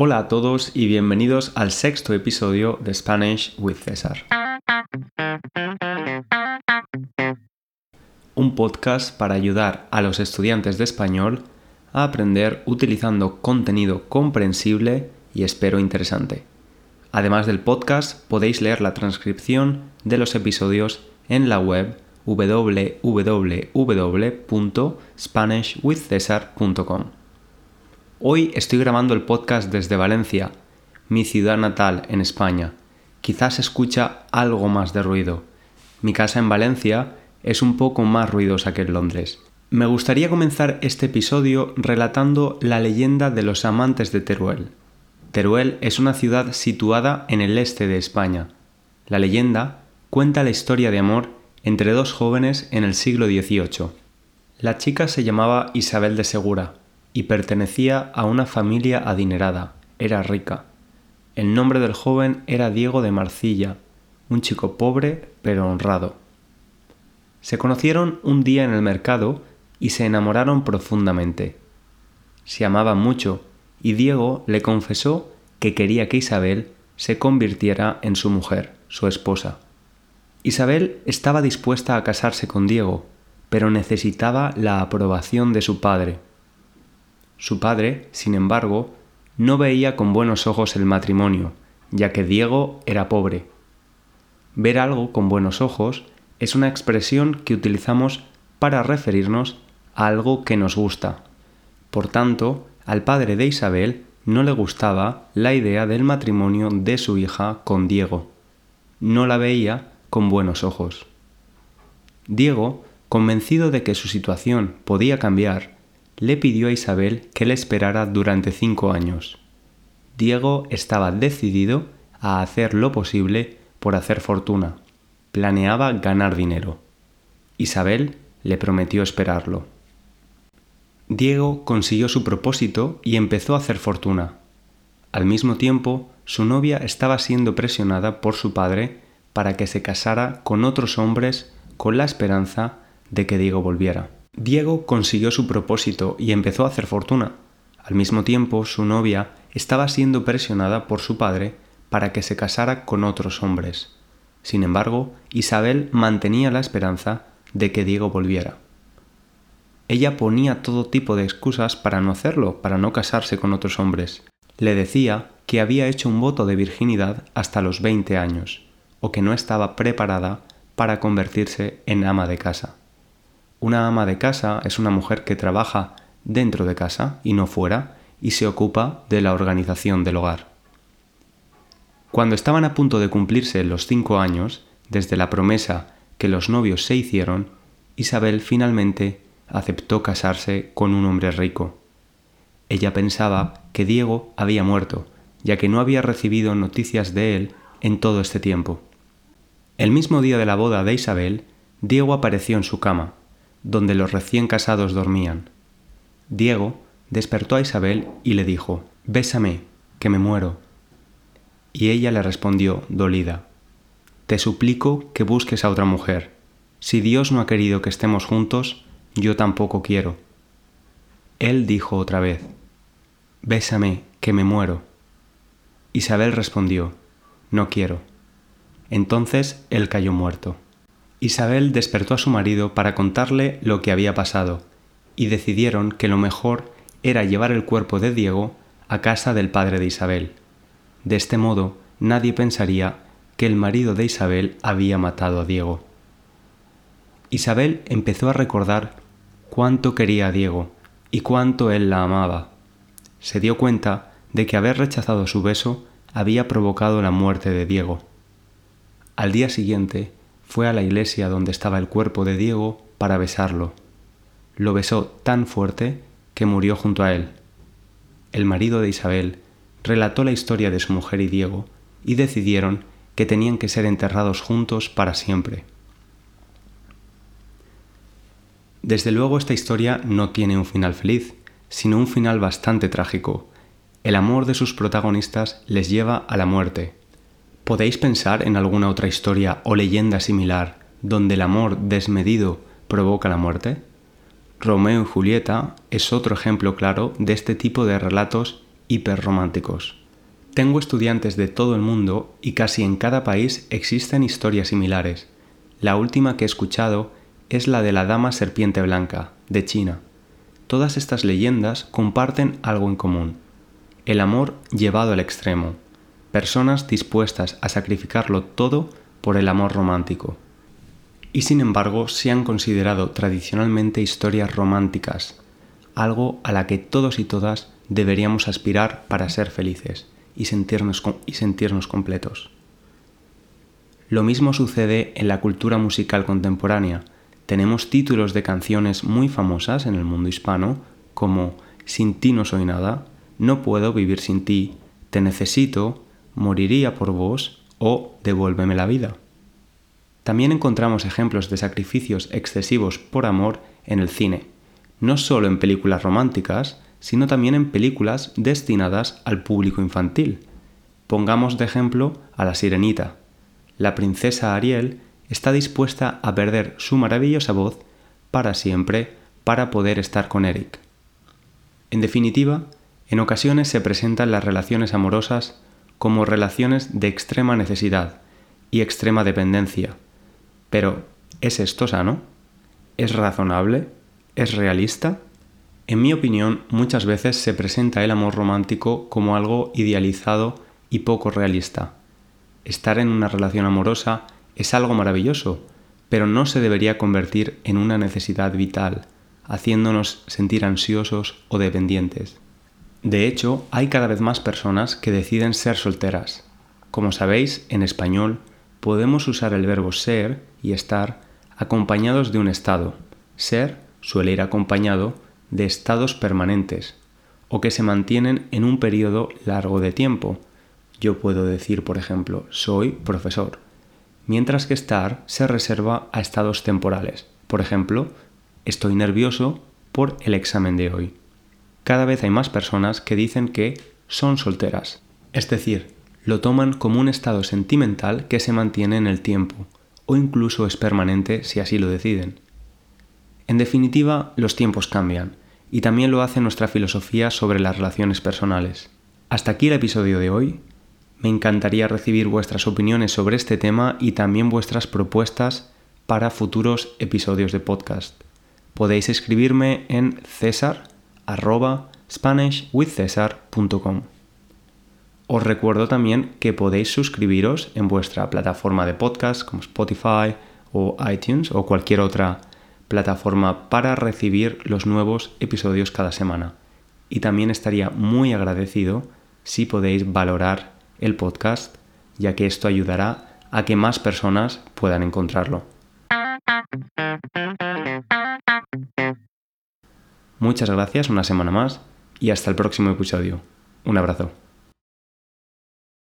Hola a todos y bienvenidos al sexto episodio de Spanish with César. Un podcast para ayudar a los estudiantes de español a aprender utilizando contenido comprensible y espero interesante. Además del podcast, podéis leer la transcripción de los episodios en la web www.spanishwithcesar.com. Hoy estoy grabando el podcast desde Valencia, mi ciudad natal en España. Quizás escucha algo más de ruido. Mi casa en Valencia es un poco más ruidosa que en Londres. Me gustaría comenzar este episodio relatando la leyenda de los amantes de Teruel. Teruel es una ciudad situada en el este de España. La leyenda cuenta la historia de amor entre dos jóvenes en el siglo XVIII. La chica se llamaba Isabel de Segura y pertenecía a una familia adinerada, era rica. El nombre del joven era Diego de Marcilla, un chico pobre pero honrado. Se conocieron un día en el mercado y se enamoraron profundamente. Se amaban mucho y Diego le confesó que quería que Isabel se convirtiera en su mujer, su esposa. Isabel estaba dispuesta a casarse con Diego, pero necesitaba la aprobación de su padre. Su padre, sin embargo, no veía con buenos ojos el matrimonio, ya que Diego era pobre. Ver algo con buenos ojos es una expresión que utilizamos para referirnos a algo que nos gusta. Por tanto, al padre de Isabel no le gustaba la idea del matrimonio de su hija con Diego. No la veía con buenos ojos. Diego, convencido de que su situación podía cambiar, le pidió a Isabel que le esperara durante cinco años. Diego estaba decidido a hacer lo posible por hacer fortuna. Planeaba ganar dinero. Isabel le prometió esperarlo. Diego consiguió su propósito y empezó a hacer fortuna. Al mismo tiempo, su novia estaba siendo presionada por su padre para que se casara con otros hombres con la esperanza de que Diego volviera. Diego consiguió su propósito y empezó a hacer fortuna. Al mismo tiempo, su novia estaba siendo presionada por su padre para que se casara con otros hombres. Sin embargo, Isabel mantenía la esperanza de que Diego volviera ella ponía todo tipo de excusas para no hacerlo, para no casarse con otros hombres. Le decía que había hecho un voto de virginidad hasta los 20 años, o que no estaba preparada para convertirse en ama de casa. Una ama de casa es una mujer que trabaja dentro de casa y no fuera, y se ocupa de la organización del hogar. Cuando estaban a punto de cumplirse los cinco años, desde la promesa que los novios se hicieron, Isabel finalmente aceptó casarse con un hombre rico. Ella pensaba que Diego había muerto, ya que no había recibido noticias de él en todo este tiempo. El mismo día de la boda de Isabel, Diego apareció en su cama, donde los recién casados dormían. Diego despertó a Isabel y le dijo, Bésame, que me muero. Y ella le respondió, dolida, Te suplico que busques a otra mujer. Si Dios no ha querido que estemos juntos, yo tampoco quiero. Él dijo otra vez, Bésame, que me muero. Isabel respondió, No quiero. Entonces él cayó muerto. Isabel despertó a su marido para contarle lo que había pasado, y decidieron que lo mejor era llevar el cuerpo de Diego a casa del padre de Isabel. De este modo, nadie pensaría que el marido de Isabel había matado a Diego. Isabel empezó a recordar cuánto quería a Diego y cuánto él la amaba. Se dio cuenta de que haber rechazado su beso había provocado la muerte de Diego. Al día siguiente fue a la iglesia donde estaba el cuerpo de Diego para besarlo. Lo besó tan fuerte que murió junto a él. El marido de Isabel relató la historia de su mujer y Diego y decidieron que tenían que ser enterrados juntos para siempre. Desde luego esta historia no tiene un final feliz, sino un final bastante trágico. El amor de sus protagonistas les lleva a la muerte. ¿Podéis pensar en alguna otra historia o leyenda similar donde el amor desmedido provoca la muerte? Romeo y Julieta es otro ejemplo claro de este tipo de relatos hiperrománticos. Tengo estudiantes de todo el mundo y casi en cada país existen historias similares. La última que he escuchado es la de la Dama Serpiente Blanca, de China. Todas estas leyendas comparten algo en común. El amor llevado al extremo. Personas dispuestas a sacrificarlo todo por el amor romántico. Y sin embargo se han considerado tradicionalmente historias románticas, algo a la que todos y todas deberíamos aspirar para ser felices y sentirnos, y sentirnos completos. Lo mismo sucede en la cultura musical contemporánea. Tenemos títulos de canciones muy famosas en el mundo hispano como Sin ti no soy nada, No puedo vivir sin ti, Te necesito, Moriría por vos o Devuélveme la vida. También encontramos ejemplos de sacrificios excesivos por amor en el cine, no solo en películas románticas, sino también en películas destinadas al público infantil. Pongamos de ejemplo a La Sirenita. La princesa Ariel está dispuesta a perder su maravillosa voz para siempre para poder estar con Eric. En definitiva, en ocasiones se presentan las relaciones amorosas como relaciones de extrema necesidad y extrema dependencia. Pero, ¿es esto sano? ¿Es razonable? ¿Es realista? En mi opinión, muchas veces se presenta el amor romántico como algo idealizado y poco realista. Estar en una relación amorosa es algo maravilloso, pero no se debería convertir en una necesidad vital, haciéndonos sentir ansiosos o dependientes. De hecho, hay cada vez más personas que deciden ser solteras. Como sabéis, en español podemos usar el verbo ser y estar acompañados de un estado. Ser suele ir acompañado de estados permanentes o que se mantienen en un periodo largo de tiempo. Yo puedo decir, por ejemplo, soy profesor, mientras que estar se reserva a estados temporales. Por ejemplo, estoy nervioso por el examen de hoy. Cada vez hay más personas que dicen que son solteras, es decir, lo toman como un estado sentimental que se mantiene en el tiempo, o incluso es permanente si así lo deciden. En definitiva, los tiempos cambian, y también lo hace nuestra filosofía sobre las relaciones personales. Hasta aquí el episodio de hoy. Me encantaría recibir vuestras opiniones sobre este tema y también vuestras propuestas para futuros episodios de podcast. Podéis escribirme en cesar@spanishwithcesar.com. Os recuerdo también que podéis suscribiros en vuestra plataforma de podcast como Spotify o iTunes o cualquier otra plataforma para recibir los nuevos episodios cada semana. Y también estaría muy agradecido si podéis valorar el podcast, ya que esto ayudará a que más personas puedan encontrarlo. Muchas gracias una semana más y hasta el próximo episodio. Un abrazo.